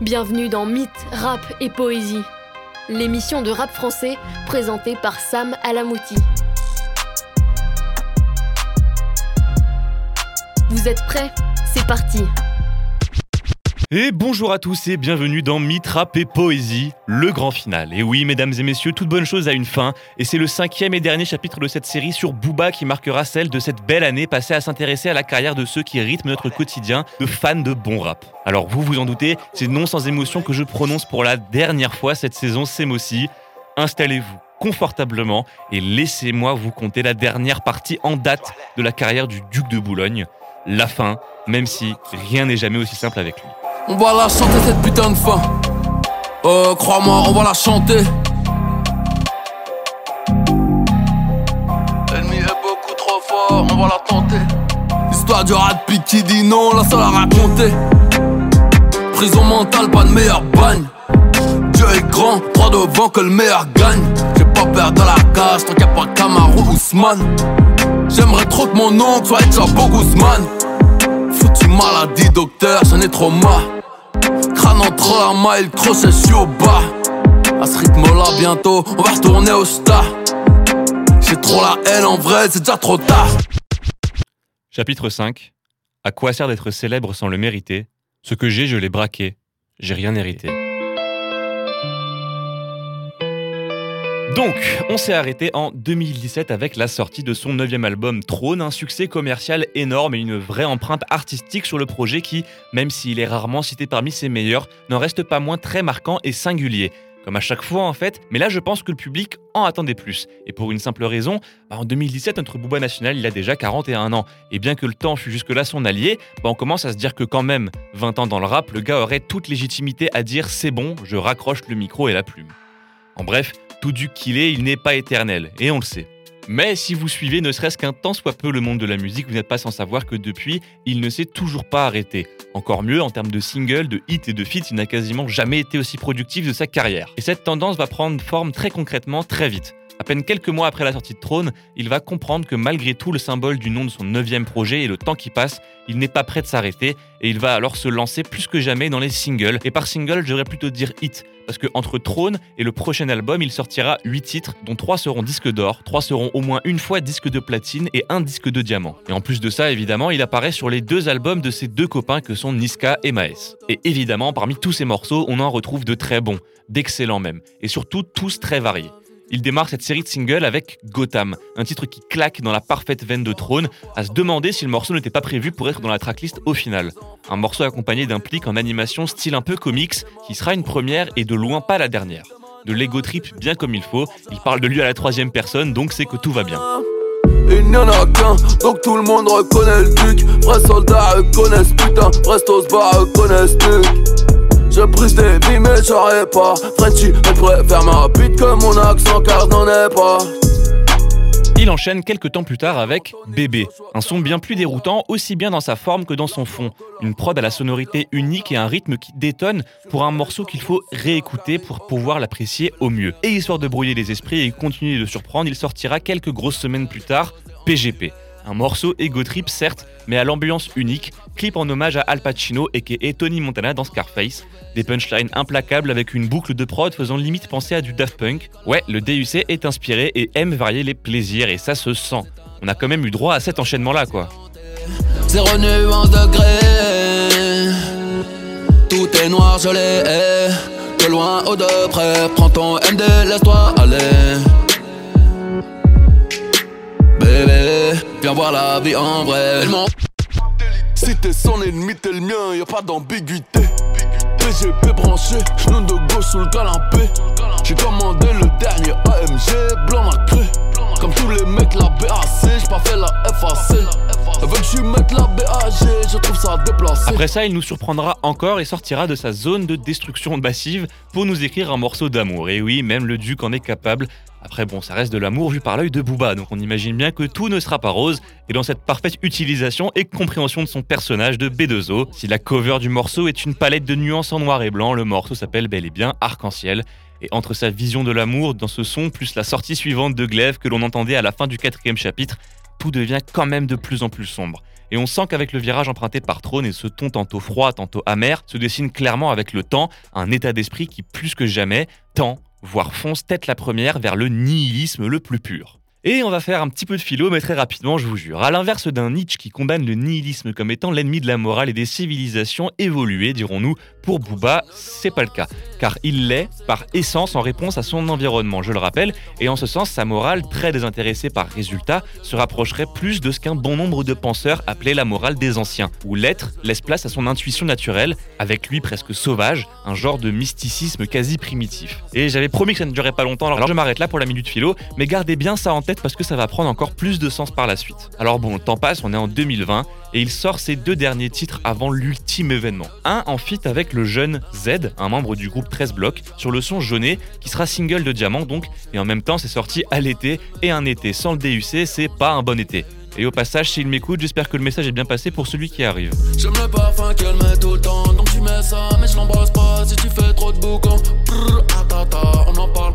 Bienvenue dans Mythe, Rap et Poésie, l'émission de rap français présentée par Sam Alamouti. Vous êtes prêts? C'est parti Et bonjour à tous et bienvenue dans Mythe, Rap et Poésie, le grand final. Et oui, mesdames et messieurs, toute bonne chose a une fin, et c'est le cinquième et dernier chapitre de cette série sur Booba qui marquera celle de cette belle année passée à s'intéresser à la carrière de ceux qui rythment notre quotidien de fans de bon rap. Alors vous vous en doutez, c'est non sans émotion que je prononce pour la dernière fois cette saison Semosi. Installez-vous confortablement et laissez-moi vous conter la dernière partie en date de la carrière du duc de Boulogne, la fin, même si rien n'est jamais aussi simple avec lui. On va la chanter cette putain de fin. Euh, crois-moi, on va la chanter. L'ennemi est beaucoup trop fort, on va la tenter. L'histoire du rat qui dit non, la seule à raconter. Prison mentale, pas de meilleur bagne. Dieu est grand, droit devant que le meilleur gagne. J'ai pas peur de la cage, tant qu'il n'y a pas Camaro Ousmane. J'aimerais trop que mon oncle soit Chapo Guzman. Foutu maladie, docteur, j'en ai trop marre. Crâne entre la main, le crochet, je suis au bas. À ce rythme-là, bientôt, on va retourner au star. J'ai trop la haine en vrai, c'est déjà trop tard. Chapitre 5 À quoi sert d'être célèbre sans le mériter? Ce que j'ai, je l'ai braqué. J'ai rien hérité. Donc, on s'est arrêté en 2017 avec la sortie de son neuvième album Trône, un succès commercial énorme et une vraie empreinte artistique sur le projet qui, même s'il est rarement cité parmi ses meilleurs, n'en reste pas moins très marquant et singulier. Comme à chaque fois en fait, mais là je pense que le public en attendait plus. Et pour une simple raison, bah, en 2017 notre Booba National il a déjà 41 ans. Et bien que le temps fût jusque-là son allié, bah, on commence à se dire que quand même, 20 ans dans le rap, le gars aurait toute légitimité à dire c'est bon, je raccroche le micro et la plume. En bref, tout duc qu'il est, il n'est pas éternel, et on le sait. Mais si vous suivez ne serait-ce qu'un tant soit peu le monde de la musique, vous n'êtes pas sans savoir que depuis, il ne s'est toujours pas arrêté. Encore mieux, en termes de singles, de hits et de feats, il n'a quasiment jamais été aussi productif de sa carrière. Et cette tendance va prendre forme très concrètement très vite. À peine quelques mois après la sortie de Trône, il va comprendre que malgré tout le symbole du nom de son neuvième projet et le temps qui passe, il n'est pas prêt de s'arrêter et il va alors se lancer plus que jamais dans les singles. Et par single, je devrais plutôt dire hit, parce que entre Trône et le prochain album, il sortira 8 titres, dont 3 seront disques d'or, 3 seront au moins une fois disques de platine et un disque de diamant. Et en plus de ça, évidemment, il apparaît sur les deux albums de ses deux copains que sont Niska et Maes. Et évidemment, parmi tous ces morceaux, on en retrouve de très bons, d'excellents même, et surtout tous très variés. Il démarre cette série de singles avec Gotham, un titre qui claque dans la parfaite veine de Trône, à se demander si le morceau n'était pas prévu pour être dans la tracklist au final. Un morceau accompagné d'un plic en animation style un peu comics, qui sera une première et de loin pas la dernière. De l'ego trip bien comme il faut, il parle de lui à la troisième personne, donc c'est que tout va bien. Il n'y en a qu'un, donc tout le monde reconnaît le putain. Il enchaîne quelques temps plus tard avec Bébé, un son bien plus déroutant aussi bien dans sa forme que dans son fond. Une prod à la sonorité unique et un rythme qui détonne pour un morceau qu'il faut réécouter pour pouvoir l'apprécier au mieux. Et histoire de brouiller les esprits et continuer de surprendre, il sortira quelques grosses semaines plus tard PGP. Un morceau ego trip certes, mais à l'ambiance unique, clip en hommage à Al Pacino et Tony Montana dans Scarface, des punchlines implacables avec une boucle de prod faisant limite penser à du Daft Punk. Ouais, le DUC est inspiré et aime varier les plaisirs et ça se sent. On a quand même eu droit à cet enchaînement là quoi. Zéro nuance degré Tout est noir, je l'ai De loin de près Prends ton MD, laisse-toi aller Bébé, voir la vie en vrai. Si t'es son ennemi, t'es le mien, y'a pas d'ambiguïté. PGP branché, genou de gauche sous le canapé. J'ai commandé le dernier AMG, blanc macré Après ça, il nous surprendra encore et sortira de sa zone de destruction massive pour nous écrire un morceau d'amour. Et oui, même le duc en est capable. Après bon, ça reste de l'amour vu par l'œil de Booba, donc on imagine bien que tout ne sera pas rose, et dans cette parfaite utilisation et compréhension de son personnage de B2O, si la cover du morceau est une palette de nuances en noir et blanc, le morceau s'appelle bel et bien Arc-en-Ciel, et entre sa vision de l'amour dans ce son, plus la sortie suivante de Glaive que l'on entendait à la fin du quatrième chapitre, tout devient quand même de plus en plus sombre. et on sent qu'avec le virage emprunté par Trône et ce ton tantôt froid, tantôt amer, se dessine clairement avec le temps un état d'esprit qui plus que jamais tend, voire fonce tête la première vers le nihilisme le plus pur. Et on va faire un petit peu de philo, mais très rapidement, je vous jure. À l'inverse d'un Nietzsche qui condamne le nihilisme comme étant l'ennemi de la morale et des civilisations évoluées, dirons-nous, pour Booba, c'est pas le cas. Car il l'est, par essence, en réponse à son environnement, je le rappelle, et en ce sens, sa morale, très désintéressée par résultat, se rapprocherait plus de ce qu'un bon nombre de penseurs appelaient la morale des anciens, où l'être laisse place à son intuition naturelle, avec lui presque sauvage, un genre de mysticisme quasi primitif. Et j'avais promis que ça ne durerait pas longtemps, alors je m'arrête là pour la minute philo, mais gardez bien ça en parce que ça va prendre encore plus de sens par la suite. Alors bon, le temps passe, on est en 2020 et il sort ses deux derniers titres avant l'ultime événement. Un en fit avec le jeune Z, un membre du groupe 13 Blocs, sur le son Jaunet, qui sera single de diamant donc, et en même temps c'est sorti à l'été, et un été sans le DUC, c'est pas un bon été. Et au passage, s'il m'écoute, j'espère que le message est bien passé pour celui qui arrive. Qu'elle met tout le temps, donc tu mets ça, mais je l'embrasse pas si tu fais trop de boucans. on n'en parle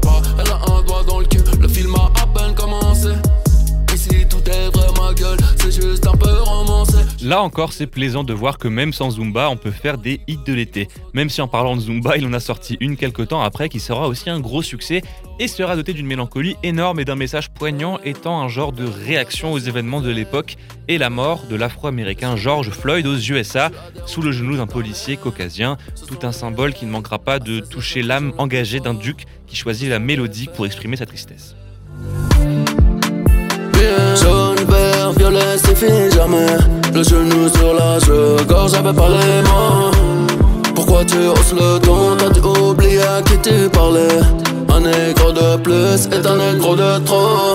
Là encore, c'est plaisant de voir que même sans Zumba, on peut faire des hits de l'été. Même si en parlant de Zumba, il en a sorti une quelques temps après qui sera aussi un gros succès et sera doté d'une mélancolie énorme et d'un message poignant étant un genre de réaction aux événements de l'époque et la mort de l'afro-américain George Floyd aux USA sous le genou d'un policier caucasien, tout un symbole qui ne manquera pas de toucher l'âme engagée d'un duc qui choisit la mélodie pour exprimer sa tristesse. Violet, c'est fini jamais. Le genou sur la gorge j'avais pas les. Pourquoi tu hausses le ton, t'as dû oublier à qui tu parlais? Un négro de plus est un négro de trop.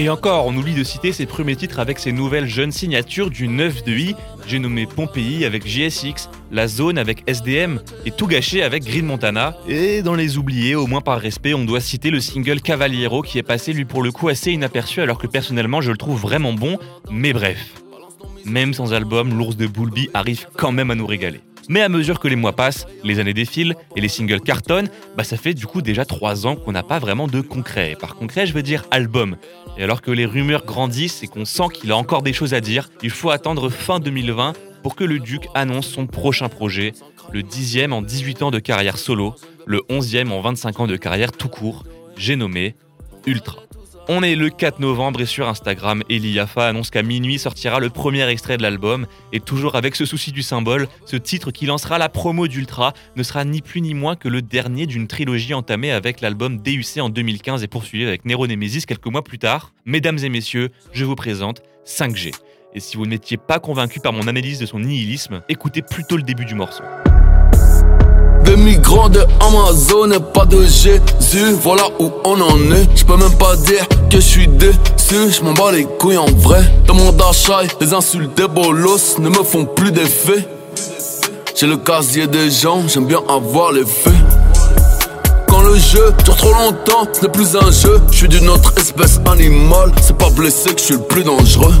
Et encore, on oublie de citer ses premiers titres avec ses nouvelles jeunes signatures du 9 de I, j'ai nommé Pompéi avec JSX, La Zone avec SDM et Tout Gâché avec Green Montana. Et dans les oubliés, au moins par respect, on doit citer le single Cavaliero qui est passé lui pour le coup assez inaperçu alors que personnellement je le trouve vraiment bon, mais bref. Même sans album, l'ours de Boulby arrive quand même à nous régaler. Mais à mesure que les mois passent, les années défilent et les singles cartonnent, bah ça fait du coup déjà 3 ans qu'on n'a pas vraiment de concret. Par concret, je veux dire album. Et alors que les rumeurs grandissent et qu'on sent qu'il a encore des choses à dire, il faut attendre fin 2020 pour que le Duc annonce son prochain projet, le 10e en 18 ans de carrière solo, le 11e en 25 ans de carrière tout court, j'ai nommé Ultra. On est le 4 novembre et sur Instagram, Yafa annonce qu'à minuit sortira le premier extrait de l'album. Et toujours avec ce souci du symbole, ce titre qui lancera la promo d'Ultra ne sera ni plus ni moins que le dernier d'une trilogie entamée avec l'album DUC en 2015 et poursuivi avec Nero Nemesis quelques mois plus tard. Mesdames et messieurs, je vous présente 5G. Et si vous n'étiez pas convaincu par mon analyse de son nihilisme, écoutez plutôt le début du morceau. Des migrants de Amazon pas de Jésus, voilà où on en est. Je peux même pas dire que je suis déçu, je m'en bats les couilles en vrai. Dans mon d'achat, les insultes des bolos ne me font plus d'effet. J'ai le casier des gens, j'aime bien avoir les faits. Quand le jeu dure trop longtemps, ce n'est plus un jeu. Je suis d'une autre espèce animale, c'est pas blessé que je suis le plus dangereux.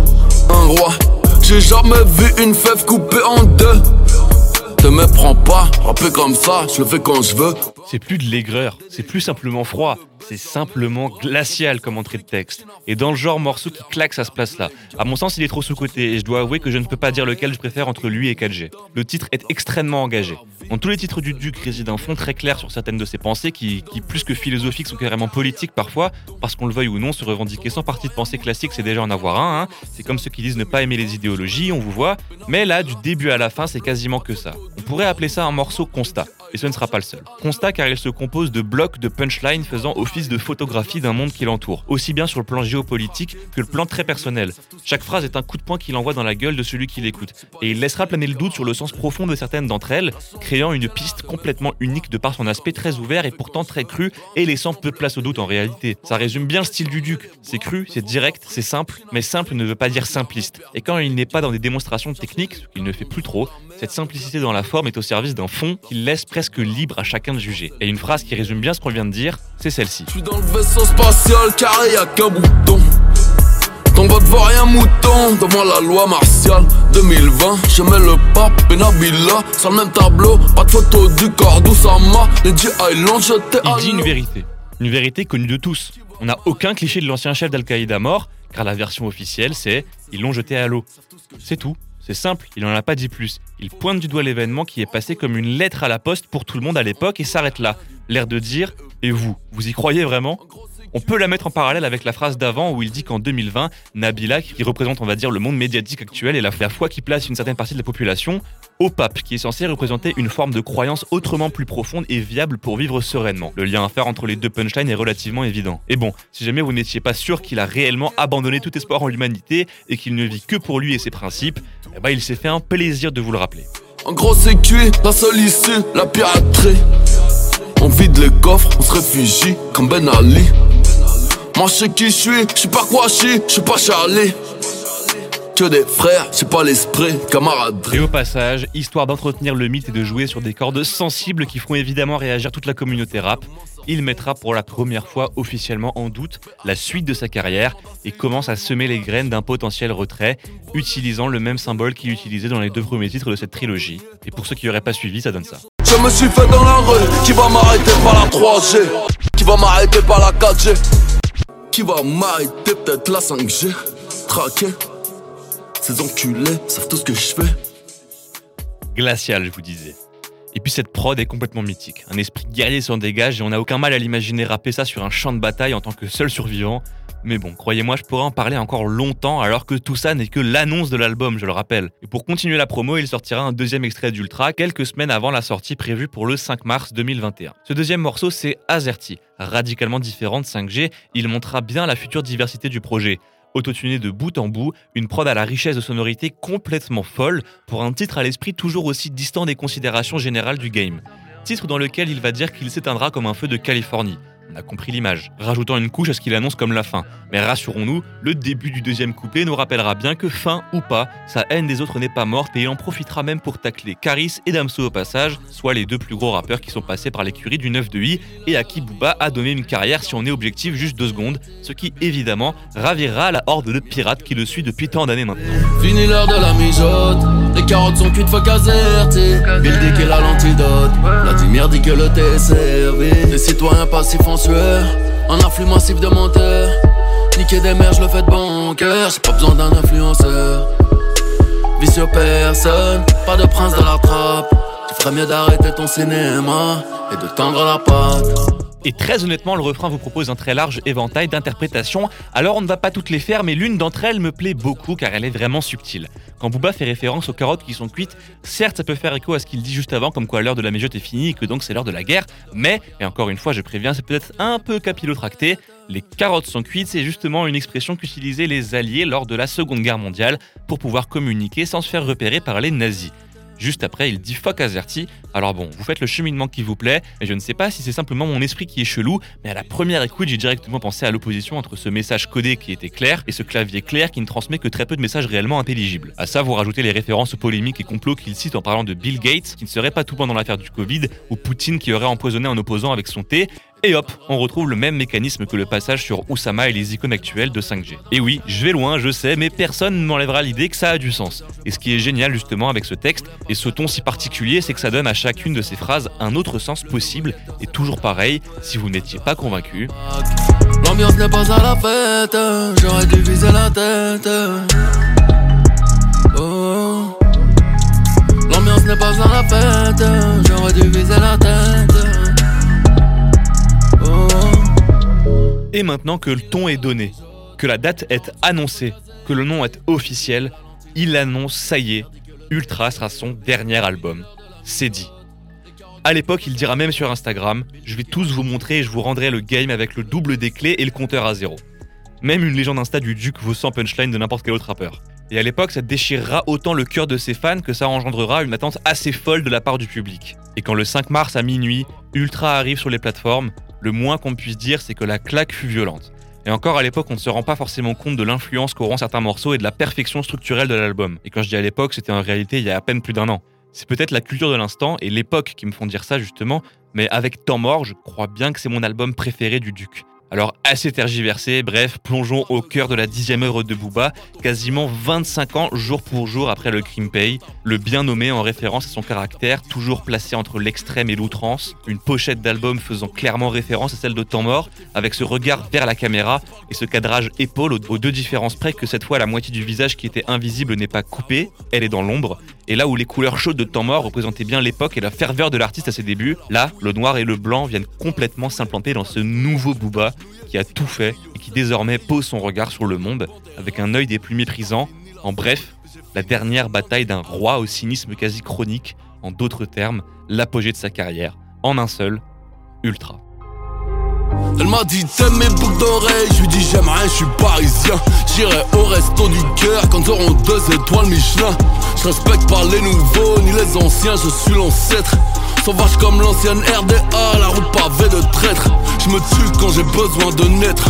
Un roi, j'ai jamais vu une fève coupée en deux. Te méprends pas, rapper comme ça, je le fais quand je veux. C'est plus de l'aigreur, c'est plus simplement froid, c'est simplement glacial comme entrée de texte. Et dans le genre morceau qui claque à ce place-là. À mon sens, il est trop sous-côté et je dois avouer que je ne peux pas dire lequel je préfère entre lui et 4G. Le titre est extrêmement engagé. Dans tous les titres du Duc réside un fond très clair sur certaines de ses pensées qui, plus que philosophiques, sont carrément politiques parfois, parce qu'on le veuille ou non, se revendiquer sans partie de pensée classique, c'est déjà en avoir un. Hein. C'est comme ceux qui disent ne pas aimer les idéologies, on vous voit. Mais là, du début à la fin, c'est quasiment que ça. On pourrait appeler ça un morceau constat. Et ce ne sera pas le seul. Constat car il se compose de blocs de punchlines faisant de photographie d'un monde qui l'entoure, aussi bien sur le plan géopolitique que le plan très personnel. Chaque phrase est un coup de poing qu'il envoie dans la gueule de celui qui l'écoute, et il laissera planer le doute sur le sens profond de certaines d'entre elles, créant une piste complètement unique de par son aspect très ouvert et pourtant très cru, et laissant peu de place au doute en réalité. Ça résume bien le style du Duc. C'est cru, c'est direct, c'est simple, mais simple ne veut pas dire simpliste. Et quand il n'est pas dans des démonstrations techniques, ce qu'il ne fait plus trop, cette simplicité dans la forme est au service d'un fond qu'il laisse presque libre à chacun de juger. Et une phrase qui résume bien ce qu'on vient de dire, c'est celle-ci. Je suis dans le vaisseau spatial carré, y'a qu'un bouton. Ton vote vaut rien mouton devant la loi martiale 2020, je mets le pape et Nabila sur le même tableau. Pas de photo du corps d'Oussama, les Island, je Il dit une vérité. Une vérité connue de tous. On n'a aucun cliché de l'ancien chef d'Al-Qaïda mort, car la version officielle c'est ils l'ont jeté à l'eau. C'est tout. C'est simple, il n'en a pas dit plus. Il pointe du doigt l'événement qui est passé comme une lettre à la poste pour tout le monde à l'époque et s'arrête là. L'air de dire Et vous, vous y croyez vraiment? On peut la mettre en parallèle avec la phrase d'avant où il dit qu'en 2020, Nabila, qui représente on va dire le monde médiatique actuel et la, foi qui place une certaine partie de la population, au pape, qui est censé représenter une forme de croyance autrement plus profonde et viable pour vivre sereinement. Le lien à faire entre les deux punchlines est relativement évident. Et bon, si jamais vous n'étiez pas sûr qu'il a réellement abandonné tout espoir en l'humanité et qu'il ne vit que pour lui et ses principes, eh ben il s'est fait un plaisir de vous le rappeler. En gros c'est cuit, la la piraterie. Vide on comme Ben Ali. Moi je sais qui suis, je suis pas quoi je suis pas Charlie. Que des frères, c'est pas l'esprit, camaraderie. Et au passage, histoire d'entretenir le mythe et de jouer sur des cordes sensibles qui feront évidemment réagir toute la communauté rap, il mettra pour la première fois officiellement en doute la suite de sa carrière et commence à semer les graines d'un potentiel retrait, utilisant le même symbole qu'il utilisait dans les deux premiers titres de cette trilogie. Et pour ceux qui n'auraient pas suivi, ça donne ça. Je me suis fait dans la rue, qui va m'arrêter par la 3G, qui va m'arrêter par la 4G. Qui va m'arrêter peut-être la 5G Traqué Ces enculés savent tout ce que je fais Glacial, je vous disais. Et puis cette prod est complètement mythique. Un esprit guerrier s'en dégage et on n'a aucun mal à l'imaginer rapper ça sur un champ de bataille en tant que seul survivant. Mais bon, croyez-moi, je pourrais en parler encore longtemps alors que tout ça n'est que l'annonce de l'album, je le rappelle. Et pour continuer la promo, il sortira un deuxième extrait d'Ultra quelques semaines avant la sortie prévue pour le 5 mars 2021. Ce deuxième morceau, c'est Azerty. Radicalement différent de 5G, il montrera bien la future diversité du projet. Autotuné de bout en bout, une prod à la richesse de sonorité complètement folle pour un titre à l'esprit toujours aussi distant des considérations générales du game. Titre dans lequel il va dire qu'il s'éteindra comme un feu de Californie. On a compris l'image, rajoutant une couche à ce qu'il annonce comme la fin. Mais rassurons-nous, le début du deuxième couplet nous rappellera bien que fin ou pas, sa haine des autres n'est pas morte et il en profitera même pour tacler Caris et Damso au passage, soit les deux plus gros rappeurs qui sont passés par l'écurie du 9 de I et à qui Booba a donné une carrière si on est objectif juste deux secondes, ce qui évidemment ravira la horde de pirates qui le suit depuis tant d'années maintenant. Fini l'heure de la mijote, les carottes sont cuites, Bill dit que l'antidote, Vladimir dit que le thé est servi. Les citoyens passifs un afflux massif de monteurs. Niquer des mers, je le fais de bon cœur. J'ai pas besoin d'un influenceur. Vicieux personne, pas de prince de la trappe. Tu ferais mieux d'arrêter ton cinéma et de tendre la patte. Et très honnêtement, le refrain vous propose un très large éventail d'interprétations. Alors on ne va pas toutes les faire, mais l'une d'entre elles me plaît beaucoup car elle est vraiment subtile. Quand Booba fait référence aux carottes qui sont cuites, certes ça peut faire écho à ce qu'il dit juste avant, comme quoi l'heure de la méjote est finie et que donc c'est l'heure de la guerre, mais, et encore une fois je préviens, c'est peut-être un peu capillotracté, les carottes sont cuites, c'est justement une expression qu'utilisaient les Alliés lors de la Seconde Guerre mondiale pour pouvoir communiquer sans se faire repérer par les nazis. Juste après, il dit fuck Azerty. Alors bon, vous faites le cheminement qui vous plaît, et je ne sais pas si c'est simplement mon esprit qui est chelou, mais à la première écoute, j'ai directement pensé à l'opposition entre ce message codé qui était clair et ce clavier clair qui ne transmet que très peu de messages réellement intelligibles. À ça, vous rajoutez les références polémiques et complots qu'il cite en parlant de Bill Gates, qui ne serait pas tout pendant l'affaire du Covid, ou Poutine qui aurait empoisonné un opposant avec son thé, et hop, on retrouve le même mécanisme que le passage sur Oussama et les icônes actuelles de 5G. Et oui, je vais loin, je sais, mais personne ne m'enlèvera l'idée que ça a du sens. Et ce qui est génial justement avec ce texte, et ce ton si particulier, c'est que ça donne à chacune de ces phrases un autre sens possible, et toujours pareil, si vous n'étiez pas convaincu. L'ambiance n'est pas à la fête, j'aurais dû viser la tête. Oh. L'ambiance n'est pas à la fête, j'aurais dû viser la tête. Et maintenant que le ton est donné, que la date est annoncée, que le nom est officiel, il annonce, ça y est, Ultra sera son dernier album. C'est dit. À l'époque, il dira même sur Instagram Je vais tous vous montrer et je vous rendrai le game avec le double des clés et le compteur à zéro. Même une légende Insta du Duc vaut 100 punchlines de n'importe quel autre rappeur. Et à l'époque, ça déchirera autant le cœur de ses fans que ça engendrera une attente assez folle de la part du public. Et quand le 5 mars à minuit, Ultra arrive sur les plateformes, le moins qu'on puisse dire, c'est que la claque fut violente. Et encore à l'époque, on ne se rend pas forcément compte de l'influence qu'auront certains morceaux et de la perfection structurelle de l'album. Et quand je dis à l'époque, c'était en réalité il y a à peine plus d'un an. C'est peut-être la culture de l'instant et l'époque qui me font dire ça justement, mais avec Temps mort, je crois bien que c'est mon album préféré du Duc. Alors assez tergiversé, bref, plongeons au cœur de la dixième œuvre de Booba, quasiment 25 ans jour pour jour après le crime pay, le bien nommé en référence à son caractère, toujours placé entre l'extrême et l'outrance, une pochette d'album faisant clairement référence à celle de Temps Mort, avec ce regard vers la caméra et ce cadrage épaule aux deux différences près que cette fois la moitié du visage qui était invisible n'est pas coupée, elle est dans l'ombre, et là où les couleurs chaudes de Temps Mort représentaient bien l'époque et la ferveur de l'artiste à ses débuts, là, le noir et le blanc viennent complètement s'implanter dans ce nouveau Booba qui a tout fait et qui désormais pose son regard sur le monde avec un œil des plus méprisants. En bref, la dernière bataille d'un roi au cynisme quasi chronique, en d'autres termes, l'apogée de sa carrière, en un seul, Ultra. Elle m'a dit t'aimes mes boucles d'oreilles, je lui dis j'aime je suis parisien. J'irai au resto du cœur quand deux étoiles Michelin. Je respecte pas les nouveaux ni les anciens, je suis l'ancêtre. Sauvage comme l'ancienne RDA, la route pavée de traître. Je me tue quand j'ai besoin de naître.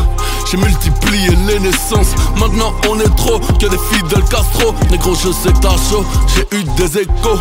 J'ai multiplié les naissances, maintenant on est trop que des fidèles Castro. Négro, je sais que t'as chaud, j'ai eu des échos.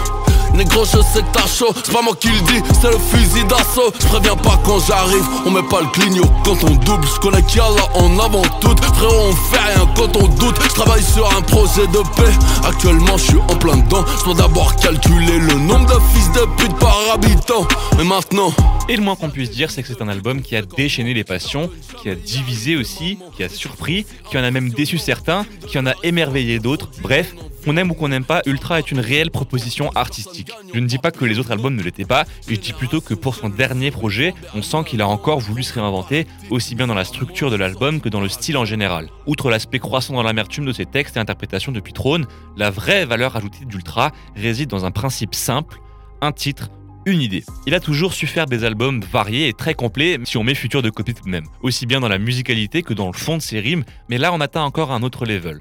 Négro, je sais que t'as chaud, c'est pas moi qui le dis, c'est le fusil d'assaut. Je préviens pas quand j'arrive, on met pas le clignot quand on double. Je connais qui a là en avant tout, frérot, on fait rien quand on doute. Je travaille sur un projet de paix, actuellement je suis en plein dedans. Je dois d'abord calculer le nombre de fils de pute par habitant. Mais maintenant. Et le moins qu'on puisse dire, c'est que c'est un album qui a déchaîné les passions, qui a divisé aussi, qui a surpris, qui en a même déçu certains, qui en a émerveillé d'autres. Bref, qu'on aime ou qu'on n'aime pas, Ultra est une réelle proposition artistique. Je ne dis pas que les autres albums ne l'étaient pas, je dis plutôt que pour son dernier projet, on sent qu'il a encore voulu se réinventer, aussi bien dans la structure de l'album que dans le style en général. Outre l'aspect croissant dans l'amertume de ses textes et interprétations depuis Trône, la vraie valeur ajoutée d'Ultra réside dans un principe simple, un titre, une idée. Il a toujours su faire des albums variés et très complets, si on met futur de côté tout de même. Aussi bien dans la musicalité que dans le fond de ses rimes, mais là on atteint encore un autre level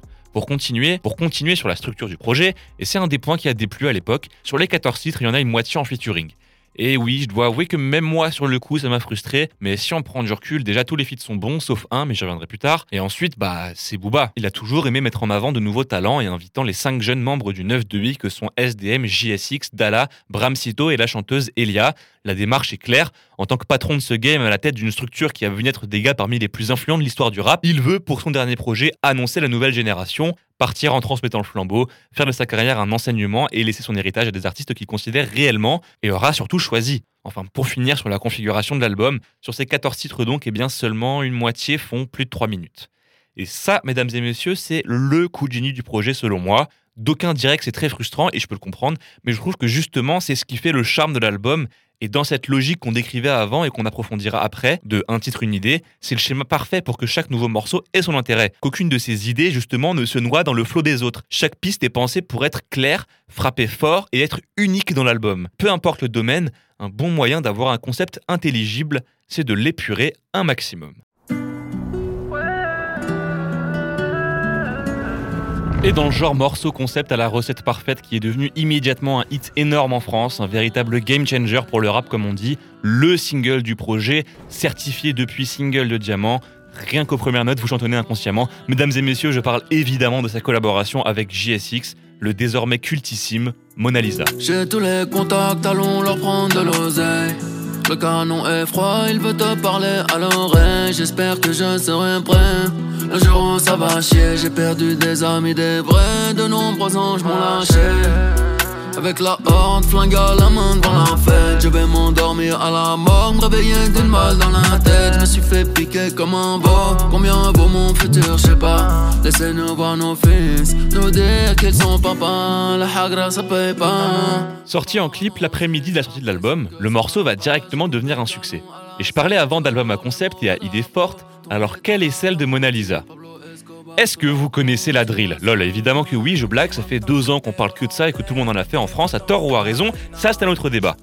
pour continuer, sur la structure du projet, et c'est un des points qui a déplu à l'époque. Sur les 14 titres, il y en a une moitié en featuring. Et oui, je dois avouer que même moi, sur le coup, ça m'a frustré. Mais si on prend du recul, déjà tous les feats sont bons, sauf un, mais j'y reviendrai plus tard. Et ensuite, bah, c'est Booba. Il a toujours aimé mettre en avant de nouveaux talents et invitant les cinq jeunes membres du 9 de 8 que sont SDM, JSX, Dala, Bramsito et la chanteuse Elia. La démarche est claire. En tant que patron de ce game à la tête d'une structure qui a vu naître des gars parmi les plus influents de l'histoire du rap, il veut, pour son dernier projet, annoncer la nouvelle génération, partir en transmettant le flambeau, faire de sa carrière un enseignement et laisser son héritage à des artistes qu'il considère réellement et aura surtout choisi. Enfin, pour finir sur la configuration de l'album, sur ces 14 titres donc, eh bien seulement une moitié font plus de 3 minutes. Et ça, mesdames et messieurs, c'est le coup de génie du projet selon moi. D'aucuns diraient que c'est très frustrant et je peux le comprendre, mais je trouve que justement c'est ce qui fait le charme de l'album et dans cette logique qu'on décrivait avant et qu'on approfondira après, de un titre, une idée, c'est le schéma parfait pour que chaque nouveau morceau ait son intérêt. Qu'aucune de ces idées, justement, ne se noie dans le flot des autres. Chaque piste est pensée pour être claire, frapper fort et être unique dans l'album. Peu importe le domaine, un bon moyen d'avoir un concept intelligible, c'est de l'épurer un maximum. Et dans le genre morceau concept à la recette parfaite qui est devenu immédiatement un hit énorme en France, un véritable game changer pour le rap comme on dit, le single du projet, certifié depuis single de diamant, rien qu'aux premières notes vous chantonnez inconsciemment. Mesdames et messieurs, je parle évidemment de sa collaboration avec JSX, le désormais cultissime Mona Lisa. Le canon est froid, il veut te parler à l'oreille. J'espère que je serai prêt. Le jour où ça va chier, j'ai perdu des amis, des vrais. De nombreux anges m'ont lâché. Avec la horde, flingue à la main devant la fête. Je vais m'endormir à la mort, me réveiller d'une balle dans la tête. Je me suis fait piquer comme un beau. Combien vaut mon futur, je sais pas. Laissez-nous voir nos fils, nous dire qu'ils sont papa. La hagra, ça paye pas. Sorti en clip l'après-midi de la sortie de l'album, le morceau va directement devenir un succès. Et je parlais avant d'album à concept et à idée forte, alors quelle est celle de Mona Lisa? Est-ce que vous connaissez la drill? Lol, évidemment que oui, je blague, ça fait deux ans qu'on parle que de ça et que tout le monde en a fait en France, à tort ou à raison, ça c'est un autre débat.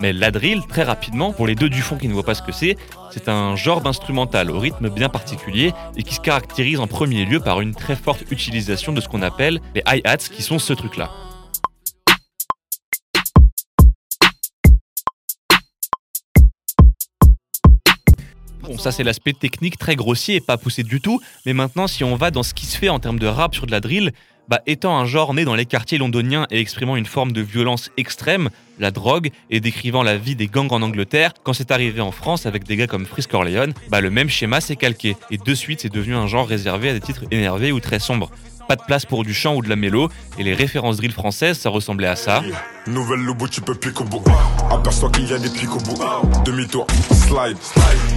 Mais la drill, très rapidement, pour les deux du fond qui ne voient pas ce que c'est, c'est un genre d'instrumental au rythme bien particulier et qui se caractérise en premier lieu par une très forte utilisation de ce qu'on appelle les hi-hats qui sont ce truc-là. Bon, ça c'est l'aspect technique très grossier et pas poussé du tout, mais maintenant si on va dans ce qui se fait en termes de rap sur de la drill, bah, étant un genre né dans les quartiers londoniens et exprimant une forme de violence extrême, la drogue, et décrivant la vie des gangs en Angleterre, quand c'est arrivé en France avec des gars comme Frisk Corleone, bah, le même schéma s'est calqué, et de suite c'est devenu un genre réservé à des titres énervés ou très sombres. Pas de place pour du chant ou de la mélo, et les références drill françaises, ça ressemblait à ça. Nouvelle lobo, tu peux piquer au bout. Aperçois qu'il y a des pics au bout. Demi-tour, slide.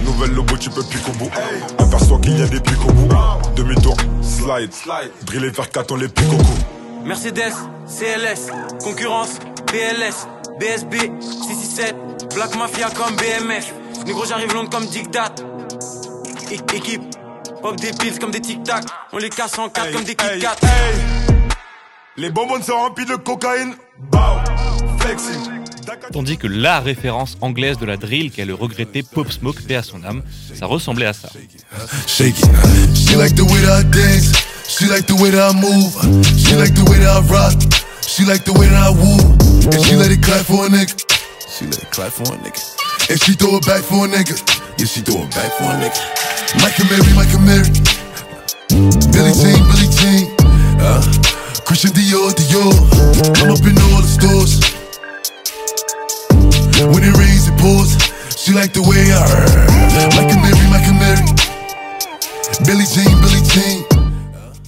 Nouvelle lobo, tu peux piquer au bout. Aperçois qu'il y a des pics au bout. Demi-tour, slide. Drill et faire 4 on les pique au cou. Mercedes, CLS, concurrence, BLS, BSB, 667, Black Mafia comme BMF. Négro, j'arrive long comme Dictat. Équipe, pop des pills comme des tic-tac. On les casse en quatre comme des Kit Kat. Les bonbons sont remplis de cocaïne. Bow, flexing. Tandis que la référence anglaise de la drill, qu'est le regretté Pop Smoke, paix à son âme, ça ressemblait à ça. Yeah, she it back for a nigga. Mary, Mary. Billy Jean, Billy Jean. Uh, Christian Dior, Dior. I'm up in all the stores. When it rains, it pours. She like the way I Mary, Mary. Billy Jean, Billy Jean.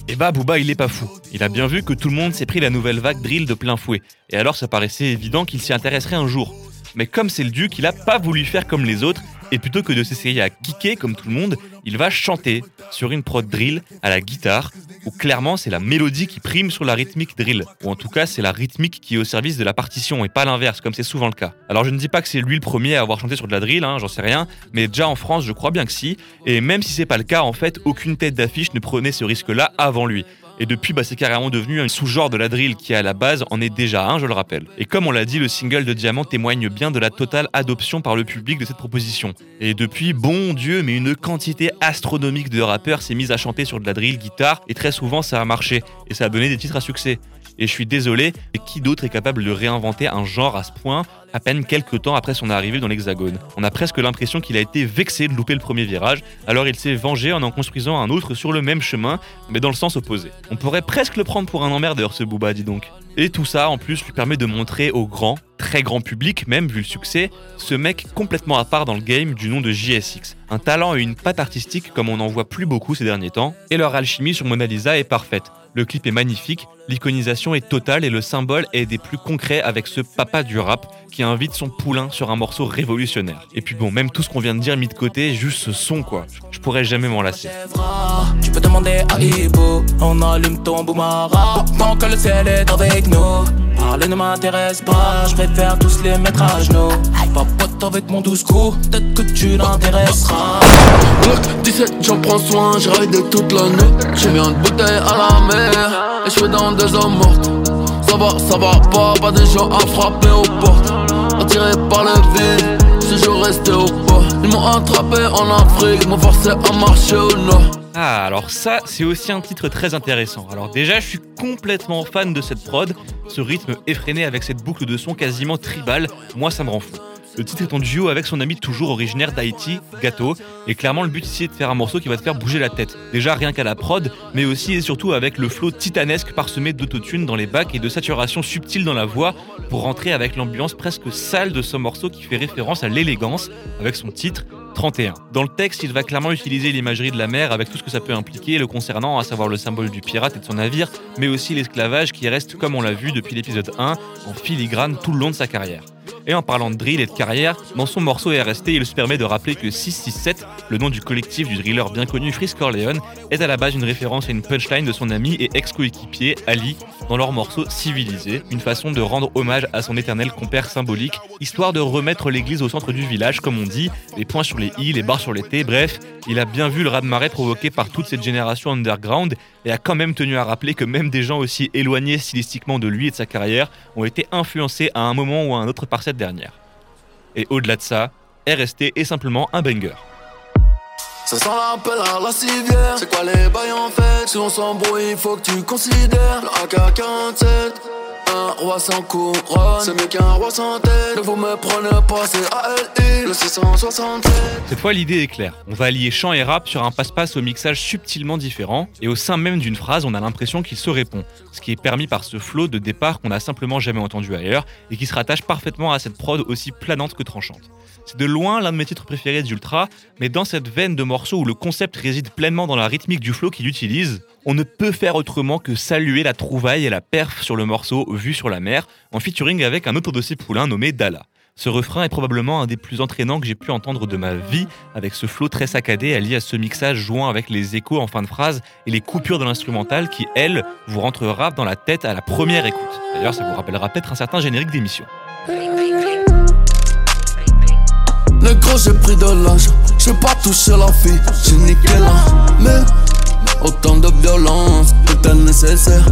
Et bah Booba il est pas fou. Il a bien vu que tout le monde s'est pris la nouvelle vague drill de plein fouet. Et alors ça paraissait évident qu'il s'y intéresserait un jour. Mais comme c'est le duc, il a pas voulu faire comme les autres, et plutôt que de s'essayer à kicker comme tout le monde, il va chanter sur une prod drill à la guitare, où clairement c'est la mélodie qui prime sur la rythmique drill. Ou en tout cas c'est la rythmique qui est au service de la partition, et pas l'inverse, comme c'est souvent le cas. Alors je ne dis pas que c'est lui le premier à avoir chanté sur de la drill, hein, j'en sais rien, mais déjà en France je crois bien que si, et même si c'est pas le cas, en fait, aucune tête d'affiche ne prenait ce risque-là avant lui. Et depuis, bah, c'est carrément devenu un sous-genre de la drill qui, à la base, en est déjà un, je le rappelle. Et comme on l'a dit, le single de Diamant témoigne bien de la totale adoption par le public de cette proposition. Et depuis, bon Dieu, mais une quantité astronomique de rappeurs s'est mise à chanter sur de la drill guitare, et très souvent ça a marché, et ça a donné des titres à succès. Et je suis désolé, mais qui d'autre est capable de réinventer un genre à ce point à peine quelques temps après son arrivée dans l'Hexagone? On a presque l'impression qu'il a été vexé de louper le premier virage, alors il s'est vengé en en construisant un autre sur le même chemin, mais dans le sens opposé. On pourrait presque le prendre pour un emmerdeur ce Booba, dis donc. Et tout ça, en plus, lui permet de montrer au grand, très grand public, même vu le succès, ce mec complètement à part dans le game du nom de JSX. Un talent et une patte artistique comme on n'en voit plus beaucoup ces derniers temps, et leur alchimie sur Mona Lisa est parfaite. Le clip est magnifique, l'iconisation est totale et le symbole est des plus concrets avec ce papa du rap qui invite son poulain sur un morceau révolutionnaire. Et puis bon, même tout ce qu'on vient de dire mis de côté, juste ce son quoi. Je pourrais jamais m'en lasser. Tu peux demander à Ibo, on allume ton boumara. Tant que le ciel est avec nous. Parler ne m'intéresse pas, je préfère tous les mettre à genoux. Papote avec mon douce coup, peut-être que tu l'intéresseras. Glock 17, j'en prends soin, j'ai raidé toute la nuit. J'ai mis une bouteille à la mer, et je suis dans des hommes mortes. Ça va, ça va pas, pas des gens à frapper aux portes. Attiré par le vide, je suis resté au bas. Ils m'ont attrapé en Afrique, m'ont forcé à marcher au nord. Ah, alors ça, c'est aussi un titre très intéressant. Alors déjà, je suis complètement fan de cette prod, ce rythme effréné avec cette boucle de son quasiment tribal, moi ça me rend fou. Le titre est en duo avec son ami toujours originaire d'Haïti, Gato, et clairement le but ici est de faire un morceau qui va te faire bouger la tête. Déjà rien qu'à la prod, mais aussi et surtout avec le flow titanesque parsemé d'autotune dans les bacs et de saturation subtile dans la voix pour rentrer avec l'ambiance presque sale de ce morceau qui fait référence à l'élégance avec son titre 31. Dans le texte, il va clairement utiliser l'imagerie de la mer avec tout ce que ça peut impliquer le concernant, à savoir le symbole du pirate et de son navire, mais aussi l'esclavage qui reste, comme on l'a vu depuis l'épisode 1, en filigrane tout le long de sa carrière. Et en parlant de drill et de carrière, dans son morceau RST, il se permet de rappeler que 667, le nom du collectif du driller bien connu Frisk Corleone, est à la base une référence à une punchline de son ami et ex-coéquipier Ali dans leur morceau Civilisé, une façon de rendre hommage à son éternel compère symbolique, histoire de remettre l'église au centre du village, comme on dit, les points sur les i, les barres sur les t, bref, il a bien vu le raz-de-marée provoqué par toute cette génération underground et a quand même tenu à rappeler que même des gens aussi éloignés stylistiquement de lui et de sa carrière ont été influencés à un moment ou à un autre par cette dernière. Et au-delà de ça, RST est simplement un banger. Ça sent l'appel à la civière. C'est quoi les bails en fait? Si on s'embrouille, il faut que tu considères le AK-47. Un roi sans qu'un roi sans. Ne vous me prenez pas, c'est ALI, le 667. Cette fois, l'idée est claire. On va allier chant et rap sur un passe-passe au mixage subtilement différent, et au sein même d'une phrase, on a l'impression qu'il se répond, ce qui est permis par ce flow de départ qu'on n'a simplement jamais entendu ailleurs, et qui se rattache parfaitement à cette prod aussi planante que tranchante. C'est de loin l'un de mes titres préférés d'Ultra, mais dans cette veine de morceaux où le concept réside pleinement dans la rythmique du flow qu'il utilise, on ne peut faire autrement que saluer la trouvaille et la perf sur le morceau Vu sur la mer, en featuring avec un autre de ses poulains nommé Dala. Ce refrain est probablement un des plus entraînants que j'ai pu entendre de ma vie, avec ce flow très saccadé allié à ce mixage jouant avec les échos en fin de phrase et les coupures de l'instrumental qui, elles, vous rentrera dans la tête à la première écoute. D'ailleurs, ça vous rappellera peut-être un certain générique d'émission. J'ai pris de. J'ai pas touché la fille, j'ai niqué Mais autant de violence nécessaire.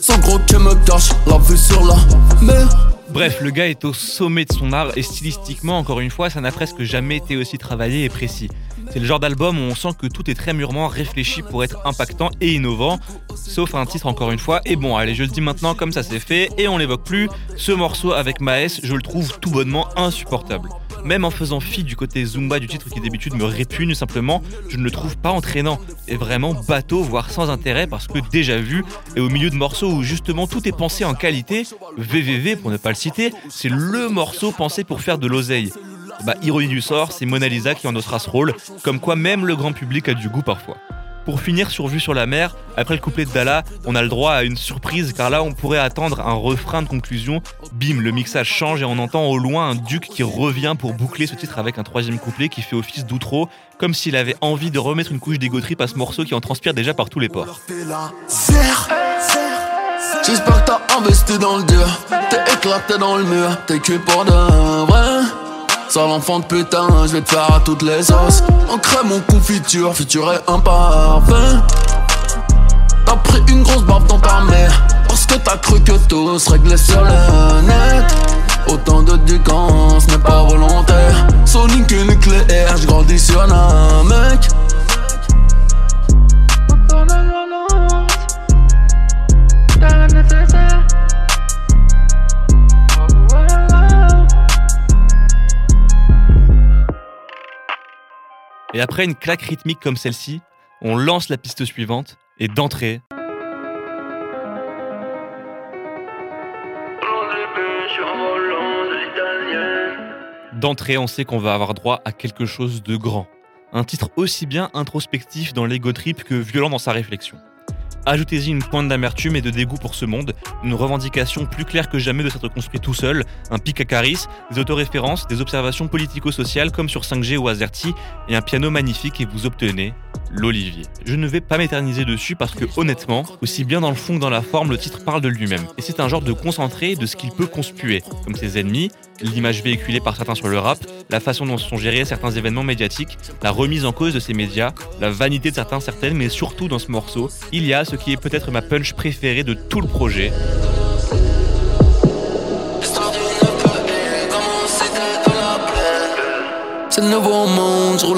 Son gros qui me cache la vue sur la mer. Bref, le gars est au sommet de son art et stylistiquement, encore une fois, ça n'a presque jamais été aussi travaillé et précis. C'est le genre d'album où on sent que tout est très mûrement réfléchi pour être impactant et innovant, sauf un titre encore une fois. Et bon, allez, je le dis maintenant comme ça c'est fait et on l'évoque plus. Ce morceau avec Maes, je le trouve tout bonnement insupportable. Même en faisant fi du côté Zumba du titre qui d'habitude me répugne simplement, je ne le trouve pas entraînant et vraiment bateau, voire sans intérêt parce que déjà vu, et au milieu de morceaux où justement tout est pensé en qualité, VVV pour ne pas le citer, c'est le morceau pensé pour faire de l'oseille. Bah, ironie du sort, c'est Mona Lisa qui endossera ce rôle, comme quoi même le grand public a du goût parfois. Pour finir sur Vue sur la mer, après le couplet de Dala, on a le droit à une surprise car là on pourrait attendre un refrain de conclusion. Bim, le mixage change et on entend au loin un duc qui revient pour boucler ce titre avec un troisième couplet qui fait office d'outro, comme s'il avait envie de remettre une couche d'égo à ce morceau qui en transpire déjà par tous les ports. Sors l'enfant de putain, je vais te faire à toutes les os. On crée mon confiture, futur est imparfait. T'as pris une grosse barbe dans ta mère. Parce que t'as cru que tout se réglait sur le net. Autant de ce n'est pas volontaire. Sonic nucléaire, grandis sur un mec. Et après une claque rythmique comme celle-ci, on lance la piste suivante et d'entrée. D'entrée, on sait qu'on va avoir droit à quelque chose de grand. Un titre aussi bien introspectif dans l'ego trip que violent dans sa réflexion. Ajoutez-y une pointe d'amertume et de dégoût pour ce monde, une revendication plus claire que jamais de s'être construit tout seul, un pic à caris, des autoréférences, des observations politico-sociales comme sur 5G ou Azerty, et un piano magnifique et vous obtenez l'Olivier. Je ne vais pas m'éterniser dessus parce que honnêtement, aussi bien dans le fond que dans la forme, le titre parle de lui-même. Et c'est un genre de concentré de ce qu'il peut conspuer, comme ses ennemis, l'image véhiculée par certains sur le rap, la façon dont sont gérés certains événements médiatiques, la remise en cause de ces médias, la vanité de certains certaines, mais surtout dans ce morceau, il y a ce qui est peut-être ma punch préférée de tout le projet. C'est le nouveau monde, je roule.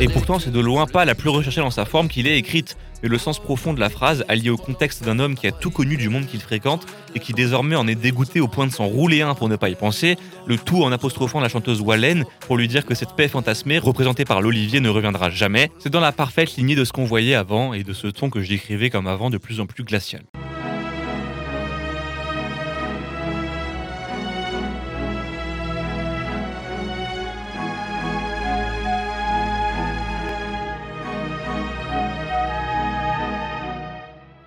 Et pourtant, c'est de loin pas la plus recherchée dans sa forme qu'il est écrite. Et le sens profond de la phrase, allié au contexte d'un homme qui a tout connu du monde qu'il fréquente et qui désormais en est dégoûté au point de s'en rouler un pour ne pas y penser, le tout en apostrophant la chanteuse Wallen pour lui dire que cette paix fantasmée, représentée par l'Olivier, ne reviendra jamais. C'est dans la parfaite lignée de ce qu'on voyait avant et de ce ton que je décrivais comme avant de plus en plus glacial.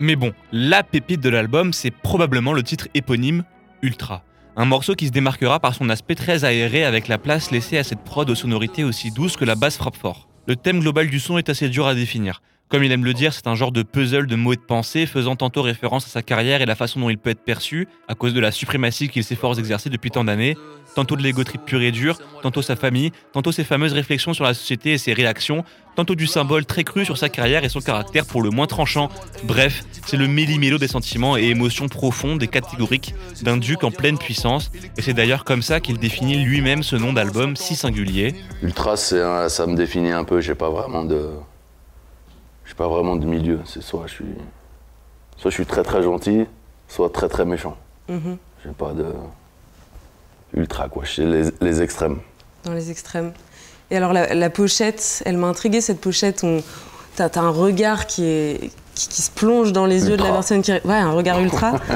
Mais bon, la pépite de l'album, c'est probablement le titre éponyme, Ultra. Un morceau qui se démarquera par son aspect très aéré avec la place laissée à cette prod aux sonorités aussi douces que la basse frappe fort. Le thème global du son est assez dur à définir. Comme il aime le dire, c'est un genre de puzzle de mots et de pensées, faisant tantôt référence à sa carrière et la façon dont il peut être perçu, à cause de la suprématie qu'il s'efforce d'exercer depuis tant d'années, tantôt de l'ego trip pur et dur, tantôt sa famille, tantôt ses fameuses réflexions sur la société et ses réactions, tantôt du symbole très cru sur sa carrière et son caractère pour le moins tranchant. Bref, c'est le méli-mélo des sentiments et émotions profondes et catégoriques d'un duc en pleine puissance, et c'est d'ailleurs comme ça qu'il définit lui-même ce nom d'album si singulier. Ultra, ça me définit un peu, j'ai pas vraiment de suis pas vraiment de milieu. C'est soit je suis, soit je suis très très gentil, soit très très méchant. Mhm. J'ai pas de ultra quoi. Suis les, les extrêmes. Dans les extrêmes. Et alors la, la pochette, elle m'a intriguée cette pochette. On... T'as as un regard qui, est, qui, qui se plonge dans les yeux de la personne qui. Ouais, un regard ultra.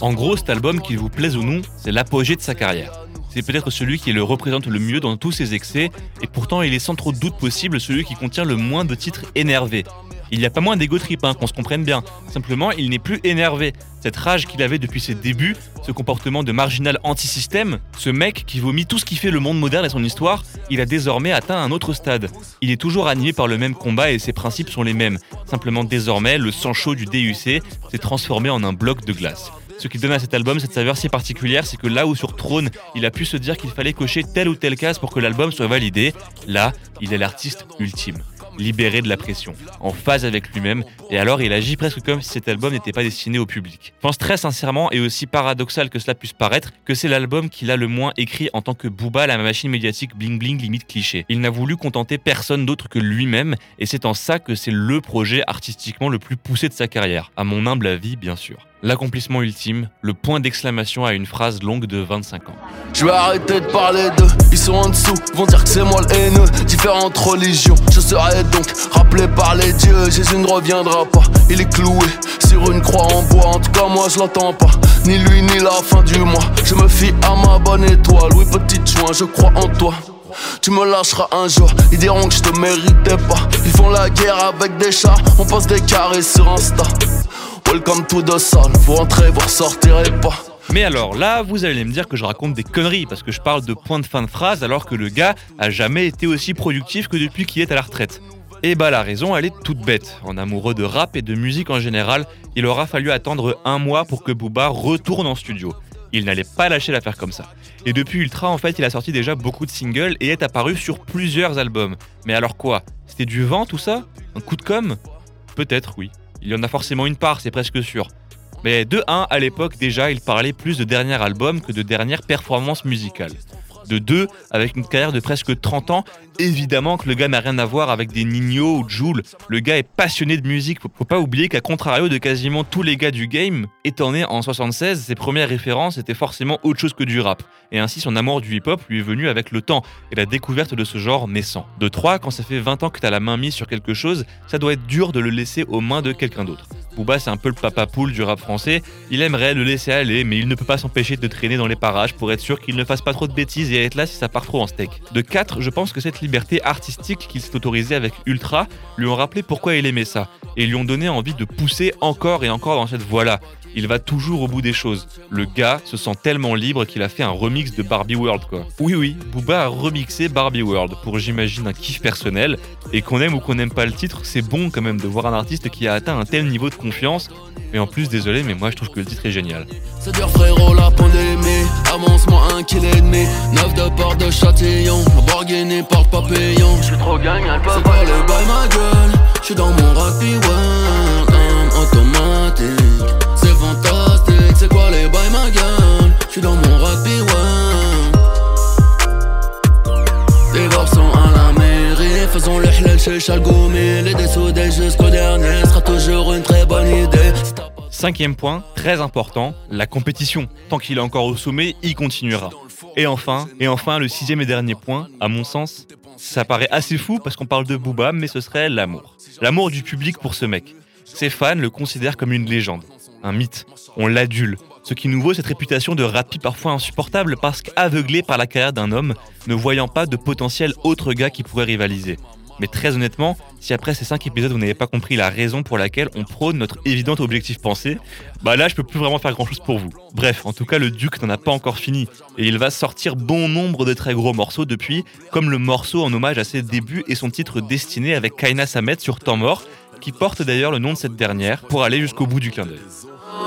En gros, cet album, qu'il vous plaise ou non, c'est l'apogée de sa carrière. C'est peut-être celui qui le représente le mieux dans tous ses excès, et pourtant il est sans trop de doute possible celui qui contient le moins de titres énervés. Il n'y a pas moins d'ego trip, hein, qu'on se comprenne bien. Simplement, il n'est plus énervé. Cette rage qu'il avait depuis ses débuts, ce comportement de marginal anti-système, ce mec qui vomit tout ce qui fait le monde moderne et son histoire, il a désormais atteint un autre stade. Il est toujours animé par le même combat et ses principes sont les mêmes. Simplement désormais, le sang chaud du DUC s'est transformé en un bloc de glace. Ce qui donne à cet album cette saveur si particulière, c'est que là où sur Trône, il a pu se dire qu'il fallait cocher telle ou telle case pour que l'album soit validé, là, il est l'artiste ultime. Libéré de la pression, en phase avec lui-même, et alors il agit presque comme si cet album n'était pas destiné au public. Je pense très sincèrement, et aussi paradoxal que cela puisse paraître, que c'est l'album qu'il a le moins écrit en tant que Booba, la machine médiatique bling bling limite cliché. Il n'a voulu contenter personne d'autre que lui-même, et c'est en ça que c'est le projet artistiquement le plus poussé de sa carrière, à mon humble avis bien sûr. L'accomplissement ultime, le point d'exclamation à une phrase longue de 25 ans. Je vais arrêter de parler d'eux, ils sont en dessous, vont dire que c'est moi le haineux. Différentes religions, je serai donc rappelé par les dieux. Jésus ne reviendra pas, il est cloué sur une croix en bois. En tout cas, moi je l'entends pas, ni lui ni la fin du mois. Je me fie à ma bonne étoile, oui, petite joint, je crois en toi. Tu me lâcheras un jour, ils diront que je te méritais pas. Ils font la guerre avec des chats, on passe des carrés sur Insta. Vous vous pas. Mais alors là, vous allez me dire que je raconte des conneries parce que je parle de point de fin de phrase alors que le gars a jamais été aussi productif que depuis qu'il est à la retraite. Et bah la raison, elle est toute bête. En amoureux de rap et de musique en général, il aura fallu attendre un mois pour que Booba retourne en studio. Il n'allait pas lâcher l'affaire comme ça. Et depuis Ultra, en fait, il a sorti déjà beaucoup de singles et est apparu sur plusieurs albums. Mais alors quoi? C'était du vent tout ça? Un coup de com' Peut-être oui. Il y en a forcément une part, c'est presque sûr. Mais de 1, à l'époque déjà, il parlait plus de dernier album que de dernière performance musicale. De 2, avec une carrière de presque 30 ans, évidemment que le gars n'a rien à voir avec des Nino ou Joule. Le gars est passionné de musique. Faut pas oublier qu'à contrario de quasiment tous les gars du game, étant né en 76, ses premières références étaient forcément autre chose que du rap. Et ainsi, son amour du hip-hop lui est venu avec le temps et la découverte de ce genre naissant. De 3, quand ça fait 20 ans que t'as la main mise sur quelque chose, ça doit être dur de le laisser aux mains de quelqu'un d'autre. Booba, c'est un peu le papa poule du rap français. Il aimerait le laisser aller, mais il ne peut pas s'empêcher de traîner dans les parages pour être sûr qu'il ne fasse pas trop de bêtises et être là si ça part trop en steak. De 4, je pense que cette liberté artistique qu'il s'est autorisée avec Ultra lui ont rappelé pourquoi il aimait ça et lui ont donné envie de pousser encore et encore dans cette voie-là. Il va toujours au bout des choses. Le gars se sent tellement libre qu'il a fait un remix de Barbie World quoi. Oui oui, Booba a remixé Barbie World pour j'imagine un kiff personnel et qu'on aime ou qu'on n'aime pas le titre, c'est bon quand même de voir un artiste qui a atteint un tel niveau de confiance. Et en plus désolé mais moi je trouve que le titre est génial. C'est dur frérot la pandémie Avance-moi un kill et demi Neuf de porte de Châtillon Lamborghini porte papillon J'suis trop gang, elle peut pas les bails ma gueule J'suis dans mon rugby world I'm automatique C'est fantastique C'est quoi les bails ma gueule? J'suis dans mon rugby world Les sont à la mairie Faisons le halal chez Chalgoumi Les dessoudés jusqu'au dernier Sera toujours une très bonne idée Cinquième point, très important, la compétition. Tant qu'il est encore au sommet, il continuera. Et enfin, et enfin, le sixième et dernier point, à mon sens, ça paraît assez fou parce qu'on parle de Booba, mais ce serait l'amour. L'amour du public pour ce mec. Ses fans le considèrent comme une légende, un mythe. On l'adule. Ce qui nous vaut cette réputation de rapide parfois insupportable parce qu'aveuglé par la carrière d'un homme, ne voyant pas de potentiel autre gars qui pourrait rivaliser. Mais très honnêtement, si après ces 5 épisodes vous n'avez pas compris la raison pour laquelle on prône notre évident objectif pensé, bah là je peux plus vraiment faire grand chose pour vous. Bref, en tout cas le Duc n'en a pas encore fini, et il va sortir bon nombre de très gros morceaux depuis, comme le morceau en hommage à ses débuts et son titre destiné avec Kaina Samet sur Temps Mort, qui porte d'ailleurs le nom de cette dernière, pour aller jusqu'au bout du clin d'œil.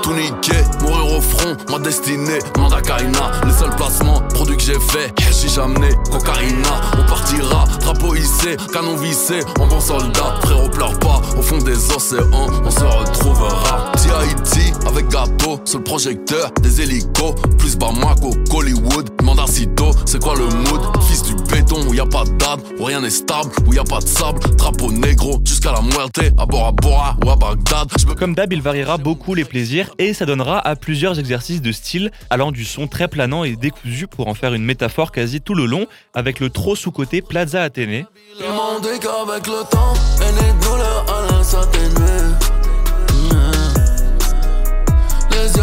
Tout niqué, mourir au front, ma destinée, Mandakaina, les seuls placements, produits que j'ai fait, j'ai jamais cocaïna, on partira, drapeau hissé, canon vissé, en bon soldat, frérot pleure pas, au fond des océans, on se retrouvera. Haïti avec Gab bateau, sur le projecteur, des hélicos, plus Bamako, Hollywood, Mandacito, c'est quoi le mood? Fils du béton où y a pas d'âme, où rien n'est stable, où y a pas de sable, drapeau négro, jusqu'à la muerte, à Bora Bora ou à Bagdad. Comme d'hab, il variera beaucoup les plaisirs et ça donnera à plusieurs exercices de style allant du son très planant et décousu pour en faire une métaphore quasi tout le long avec le trop sous-côté Plaza Athénée. Le monde est qu'avec le temps, et les douleurs. Les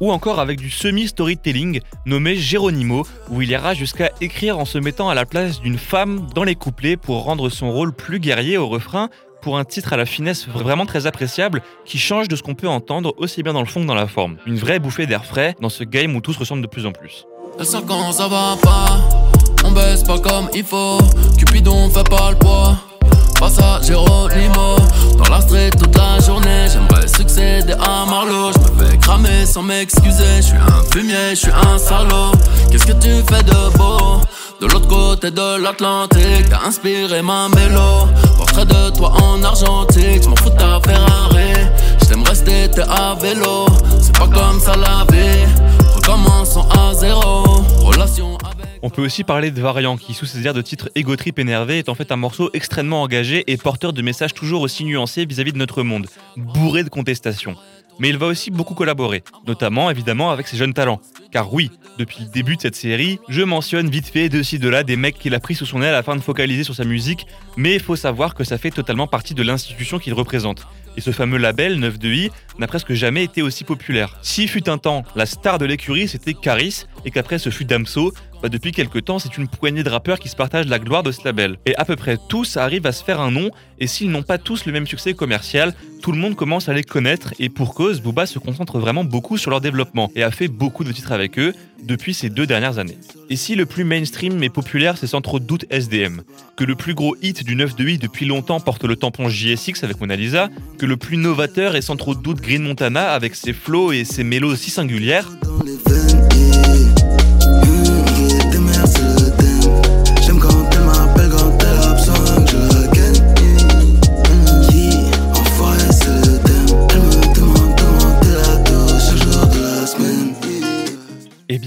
ou encore avec du semi-storytelling nommé Geronimo, où il ira jusqu'à écrire en se mettant à la place d'une femme dans les couplets pour rendre son rôle plus guerrier au refrain, pour un titre à la finesse vraiment très appréciable qui change de ce qu'on peut entendre aussi bien dans le fond que dans la forme. Une vraie bouffée d'air frais dans ce game où tout se ressemble de plus en plus. Elle sent quand ça va pas, on baisse pas comme il faut. Cupidon fait pas le poids. Face à Geronimo, dans la street toute la journée. J'aimerais succéder à Marlowe. Je me fais cramer sans m'excuser. Je suis un fumier, je suis un salaud. Qu'est-ce que tu fais de beau? De l'autre côté de l'Atlantique, t'as inspiré ma mélo. Portrait de toi en argentique, je m'en fous de ta Ferrari. Je t'aime rester, t'es à vélo. C'est pas comme ça la vie. On peut aussi parler de Variant, qui sous ses airs de titre Ego Trip énervé est en fait un morceau extrêmement engagé et porteur de messages toujours aussi nuancés vis-à-vis de notre monde, bourré de contestations. Mais il va aussi beaucoup collaborer, notamment évidemment avec ses jeunes talents. Car oui, depuis le début de cette série, je mentionne vite fait de ci de là des mecs qu'il a pris sous son aile afin de focaliser sur sa musique, mais il faut savoir que ça fait totalement partie de l'institution qu'il représente. Et ce fameux label 9 de i n'a presque jamais été aussi populaire. Si fut un temps, la star de l'écurie c'était Caris, et qu'après ce fut Damso, bah depuis quelque temps c'est une poignée de rappeurs qui se partagent la gloire de ce label. Et à peu près tous arrivent à se faire un nom, et s'ils n'ont pas tous le même succès commercial, tout le monde commence à les connaître, et pour cause, Booba se concentre vraiment beaucoup sur leur développement, et a fait beaucoup de titres avec eux depuis ces deux dernières années. Et si le plus mainstream et populaire c'est sans trop de doute SDM, que le plus gros hit du 9 de i depuis longtemps porte le tampon JSX avec Mona Lisa, que le plus novateur est sans trop de doute Green Montana avec ses flows et ses mélos si singulières,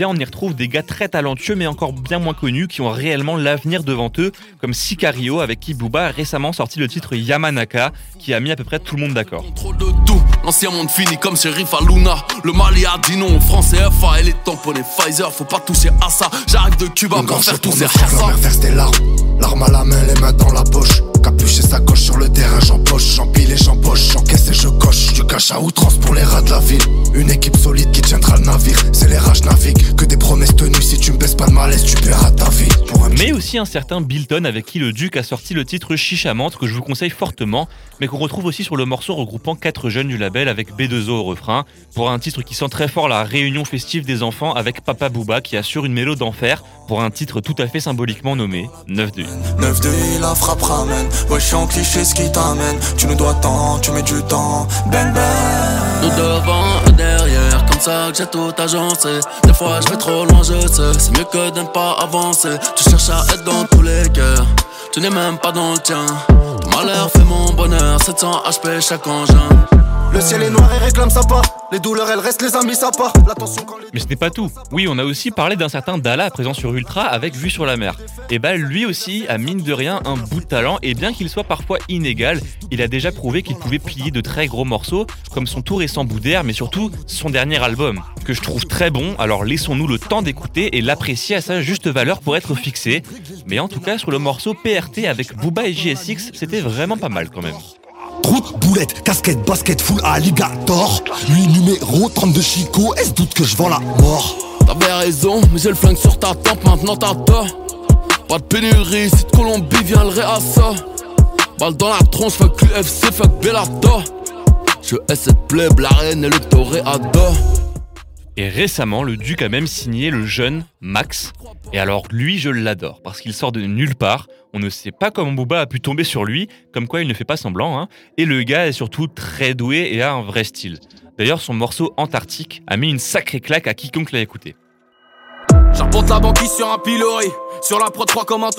bien on y retrouve des gars très talentueux mais encore bien moins connus qui ont réellement l'avenir devant eux, comme Sicario avec qui Booba a récemment sorti le titre Yamanaka, qui a mis à peu près tout le monde d'accord. Trop de tout, l'ancien monde fini comme shérif à Luna. Le Mali a dit non, France et FA, elle est tamponnée Pfizer, faut pas toucher à ça. J'arrive de Cuba pour faire tous pour ces mer verse des larmes. L'arme à la main, les mains dans la poche. Capuche et sacoche sur le terrain, j'empoche, j'empile et j'empoche, j'encaisse et je coche. Du cash à outrance pour les rats de la ville. Une équipe solide qui tiendra le navire. C'est les rages naviguent. Que des promesses tenues. Si tu me baisses pas de malaise, tu paieras ta vie. Pour un Mais aussi un certain Bilton avec qui le Duc a sorti le titre Chichamante que je vous conseille fortement, mais qu'on retrouve aussi sur le morceau regroupant quatre jeunes du label avec B2O au refrain, pour un titre qui sent très fort la réunion festive des enfants avec Papa Booba qui assure une mélo d'enfer pour un titre tout à fait symboliquement nommé 9 de 9 de la frappe ramène. Ouais, je suis en cliché, ce qui t'amène. Tu nous dois tant, tu mets du temps. Bang bang. Nous devant et derrière, comme ça que j'ai tout agencé. Des fois je vais trop loin, je sais. C'est mieux que de ne pas avancer. Tu cherches à être dans tous les cœurs. Tu n'es même pas dans le tien. Ton malheur fait mon bonheur. 700 HP chaque engin. Le ciel est noir et réclame sa part. Les douleurs, elles restent, les amis, ça part. L'attention quand les. Mais ce n'est pas tout. Oui, on a aussi parlé d'un certain Dala présent sur Ultra avec Vue sur la mer. Et bah lui aussi a mine de rien un bout de talent et bien qu'il soit parfois inégal, il a déjà prouvé qu'il pouvait plier de très gros morceaux comme son tout récent bout d'air mais surtout son dernier album que je trouve très bon. Alors laissons-nous le temps d'écouter et l'apprécier à sa juste valeur pour être fixé. Mais en tout cas sur le morceau PRT avec Booba et JSX, c'était vraiment pas mal quand même. Troute, boulette, casquette, basket, full alligator. Lui, numéro 32 Chico. Est-ce doute que je vends la mort? T'avais raison, mais j'ai le flingue sur ta tempe, maintenant t'as tort. Pas de pénurie, si de Colombie vient le réassa. Balle dans la tronche, fuck l'UFC, fuck Bellator. Je hais cette plèbe, la reine et le toréador. Et récemment, le Duc a même signé le jeune Max. Et alors lui, je l'adore, parce qu'il sort de nulle part. On ne sait pas comment Booba a pu tomber sur lui, comme quoi il ne fait pas semblant. Hein. Et le gars est surtout très doué et a un vrai style. D'ailleurs, son morceau Antarctique a mis une sacrée claque à quiconque l'a écouté. J'arpente la banquise sur un pilori. Sur la prod 3 comme un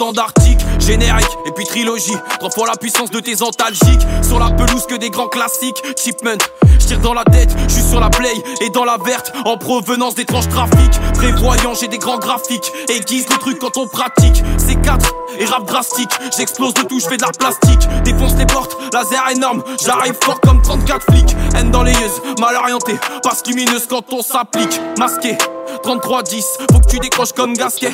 Générique et puis trilogie. Trois fois la puissance de tes antalgiques. Sur la pelouse que des grands classiques. Chipment tire dans la tête, je suis sur la play et dans la verte. En provenance d'étranges trafics. Prévoyant j'ai des grands graphiques. Aiguise le truc quand on pratique. C'est 4 et rap drastique. J'explose de tout, je fais de la plastique. Défonce les portes, laser énorme. J'arrive fort comme 34 flics. Haine dans les yeux, mal orienté. Parce lumineuse quand on s'applique. Masqué 33-10, faut que tu décroches comme Gasquet.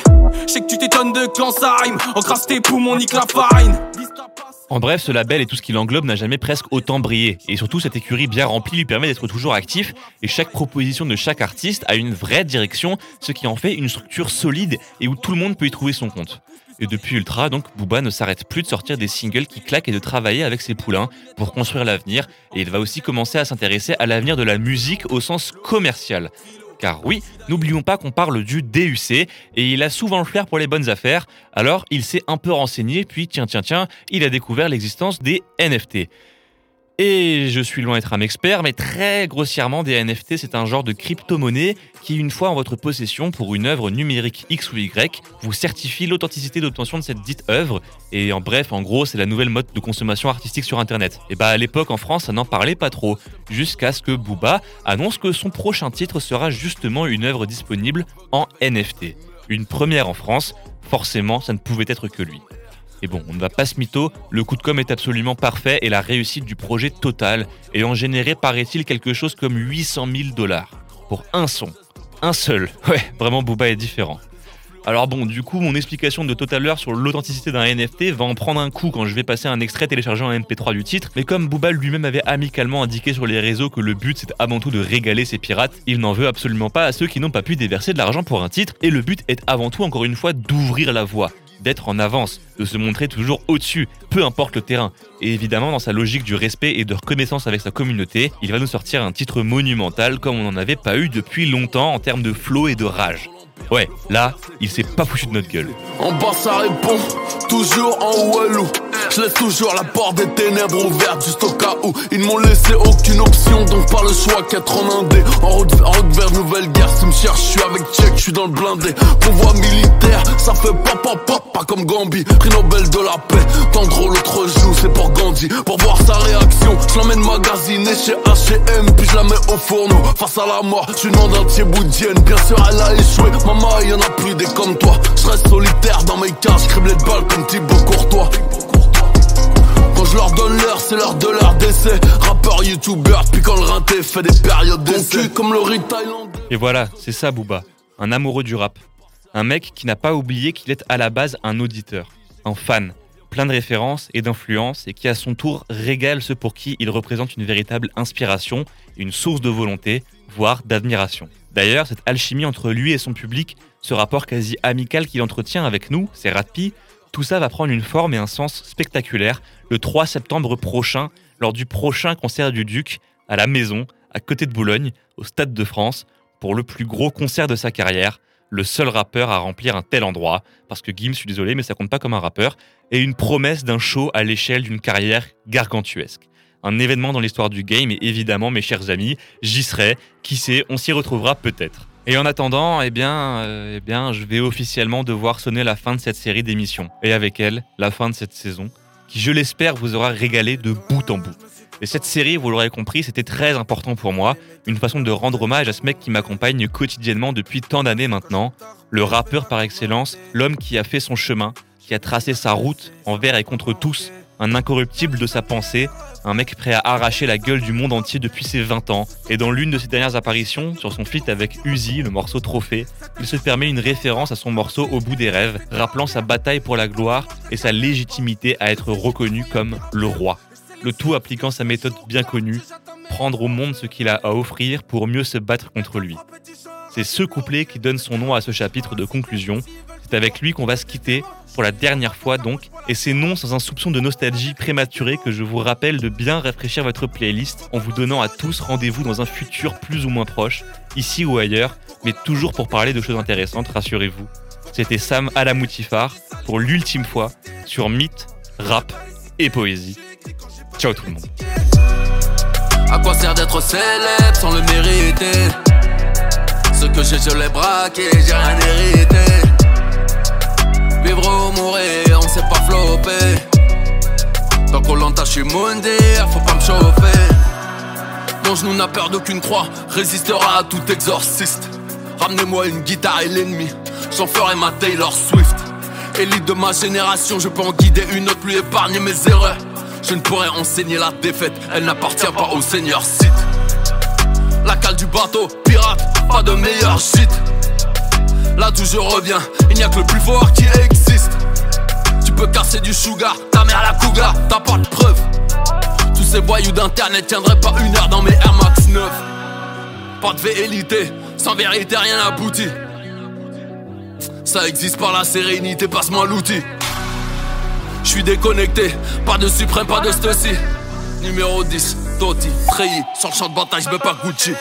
En bref, ce label et tout ce qui l'englobe n'a jamais presque autant brillé. Et surtout, cette écurie bien remplie lui permet d'être toujours actif. Et chaque proposition de chaque artiste a une vraie direction, ce qui en fait une structure solide et où tout le monde peut y trouver son compte. Et depuis Ultra, donc, Booba ne s'arrête plus de sortir des singles qui claquent et de travailler avec ses poulains pour construire l'avenir. Et il va aussi commencer à s'intéresser à l'avenir de la musique au sens commercial. Car oui, n'oublions pas qu'on parle du DUC, et il a souvent le flair pour les bonnes affaires, alors il s'est un peu renseigné, puis tiens tiens tiens, il a découvert l'existence des NFT. Et je suis loin d'être un expert, mais très grossièrement, des NFT, c'est un genre de crypto-monnaie qui, une fois en votre possession pour une œuvre numérique X ou Y, vous certifie l'authenticité d'obtention de cette dite œuvre. Et en bref, en gros, c'est la nouvelle mode de consommation artistique sur Internet. Et bah à l'époque en France, ça n'en parlait pas trop, jusqu'à ce que Booba annonce que son prochain titre sera justement une œuvre disponible en NFT. Une première en France, forcément, ça ne pouvait être que lui. Et bon, on ne va pas se mytho, le coup de com est absolument parfait et la réussite du projet total, ayant généré, paraît-il, quelque chose comme 800 000 dollars. Pour un son. Un seul. Ouais, vraiment, Booba est différent. Alors bon, du coup, mon explication de tout à l'heure sur l'authenticité d'un NFT va en prendre un coup quand je vais passer un extrait téléchargé en MP3 du titre, mais comme Booba lui-même avait amicalement indiqué sur les réseaux que le but c'est avant tout de régaler ses pirates, il n'en veut absolument pas à ceux qui n'ont pas pu déverser de l'argent pour un titre, et le but est avant tout encore une fois d'ouvrir la voie d'être en avance, de se montrer toujours au-dessus, peu importe le terrain. Et évidemment, dans sa logique du respect et de reconnaissance avec sa communauté, il va nous sortir un titre monumental comme on n'en avait pas eu depuis longtemps en termes de flow et de rage. Ouais, là, il s'est pas foutu de notre gueule. En bas ça répond, toujours en Walou. Je laisse toujours la porte des ténèbres ouverte juste au cas où. Ils m'ont laissé aucune option donc pas le choix qu'être en indé. En route, en route vers nouvelle guerre, si me cherche, je suis avec Tchèque, je suis dans le blindé. Pouvoir militaire, ça fait pop pop pop, pas comme Gambi Prix Nobel de la paix, Tendro l'autre joue, c'est pour Gandhi. Pour voir sa réaction, je l'emmène magasiner chez H&M Puis je la mets au fourneau, face à la mort, je demande un thieboudienne Bien sûr elle a échoué, maman y'en a plus des comme toi Je reste solitaire dans mes cages, criblé de balles comme Thibaut Courtois quand je leur donne l'heure, c'est l'heure de leur décès. Rappeur, youtubeur, puis quand le rinté fait des périodes d'essai. comme le riz thaïlandais. Et voilà, c'est ça Booba, un amoureux du rap. Un mec qui n'a pas oublié qu'il est à la base un auditeur, un fan, plein de références et d'influences et qui à son tour régale ceux pour qui il représente une véritable inspiration, une source de volonté, voire d'admiration. D'ailleurs, cette alchimie entre lui et son public, ce rapport quasi amical qu'il entretient avec nous, c'est Ratpi, tout ça va prendre une forme et un sens spectaculaire le 3 septembre prochain, lors du prochain concert du Duc, à la Maison, à côté de Boulogne, au Stade de France, pour le plus gros concert de sa carrière, le seul rappeur à remplir un tel endroit, parce que Gims, je suis désolé, mais ça compte pas comme un rappeur, et une promesse d'un show à l'échelle d'une carrière gargantuesque. Un événement dans l'histoire du game, et évidemment, mes chers amis, j'y serai, qui sait, on s'y retrouvera peut-être. Et en attendant, eh bien, euh, eh bien, je vais officiellement devoir sonner la fin de cette série d'émissions. Et avec elle, la fin de cette saison, qui, je l'espère, vous aura régalé de bout en bout. Et cette série, vous l'aurez compris, c'était très important pour moi, une façon de rendre hommage à ce mec qui m'accompagne quotidiennement depuis tant d'années maintenant, le rappeur par excellence, l'homme qui a fait son chemin, qui a tracé sa route envers et contre tous, un incorruptible de sa pensée, un mec prêt à arracher la gueule du monde entier depuis ses 20 ans. Et dans l'une de ses dernières apparitions, sur son feat avec Uzi, le morceau Trophée, il se permet une référence à son morceau Au bout des rêves, rappelant sa bataille pour la gloire et sa légitimité à être reconnu comme le roi. Le tout appliquant sa méthode bien connue, prendre au monde ce qu'il a à offrir pour mieux se battre contre lui. C'est ce couplet qui donne son nom à ce chapitre de conclusion. C'est avec lui qu'on va se quitter pour la dernière fois donc, et c'est non sans un soupçon de nostalgie prématurée que je vous rappelle de bien rafraîchir votre playlist en vous donnant à tous rendez-vous dans un futur plus ou moins proche, ici ou ailleurs, mais toujours pour parler de choses intéressantes, rassurez-vous. C'était Sam Alamoutifar pour l'ultime fois sur mythe, rap et poésie. Ciao tout le monde. Vivre ou mourir, on sait pas flopper. Tant qu'on l'entend, je suis faut pas me chauffer. Mon genou n'a peur d'aucune croix, résistera à tout exorciste. Ramenez-moi une guitare et l'ennemi, j'en ferai ma Taylor Swift. Élite de ma génération, je peux en guider une autre, lui épargner mes erreurs. Je ne pourrais enseigner la défaite, elle n'appartient pas au Seigneur Sith. La cale du bateau, pirate, pas de meilleur shit. Là d'où je reviens, il n'y a que le plus fort qui existe. Tu peux casser du sugar, ta mère la cougar, t'as pas de preuve. Tous ces voyous d'internet tiendraient pas une heure dans mes Air Max 9. Pas de vérité, sans vérité rien n'aboutit. Ça existe par la sérénité, passe-moi l'outil. Je suis déconnecté, pas de suprême, pas de Stussy. Numéro 10, Totti, Treilly, sur le champ de bataille, je pas Gucci.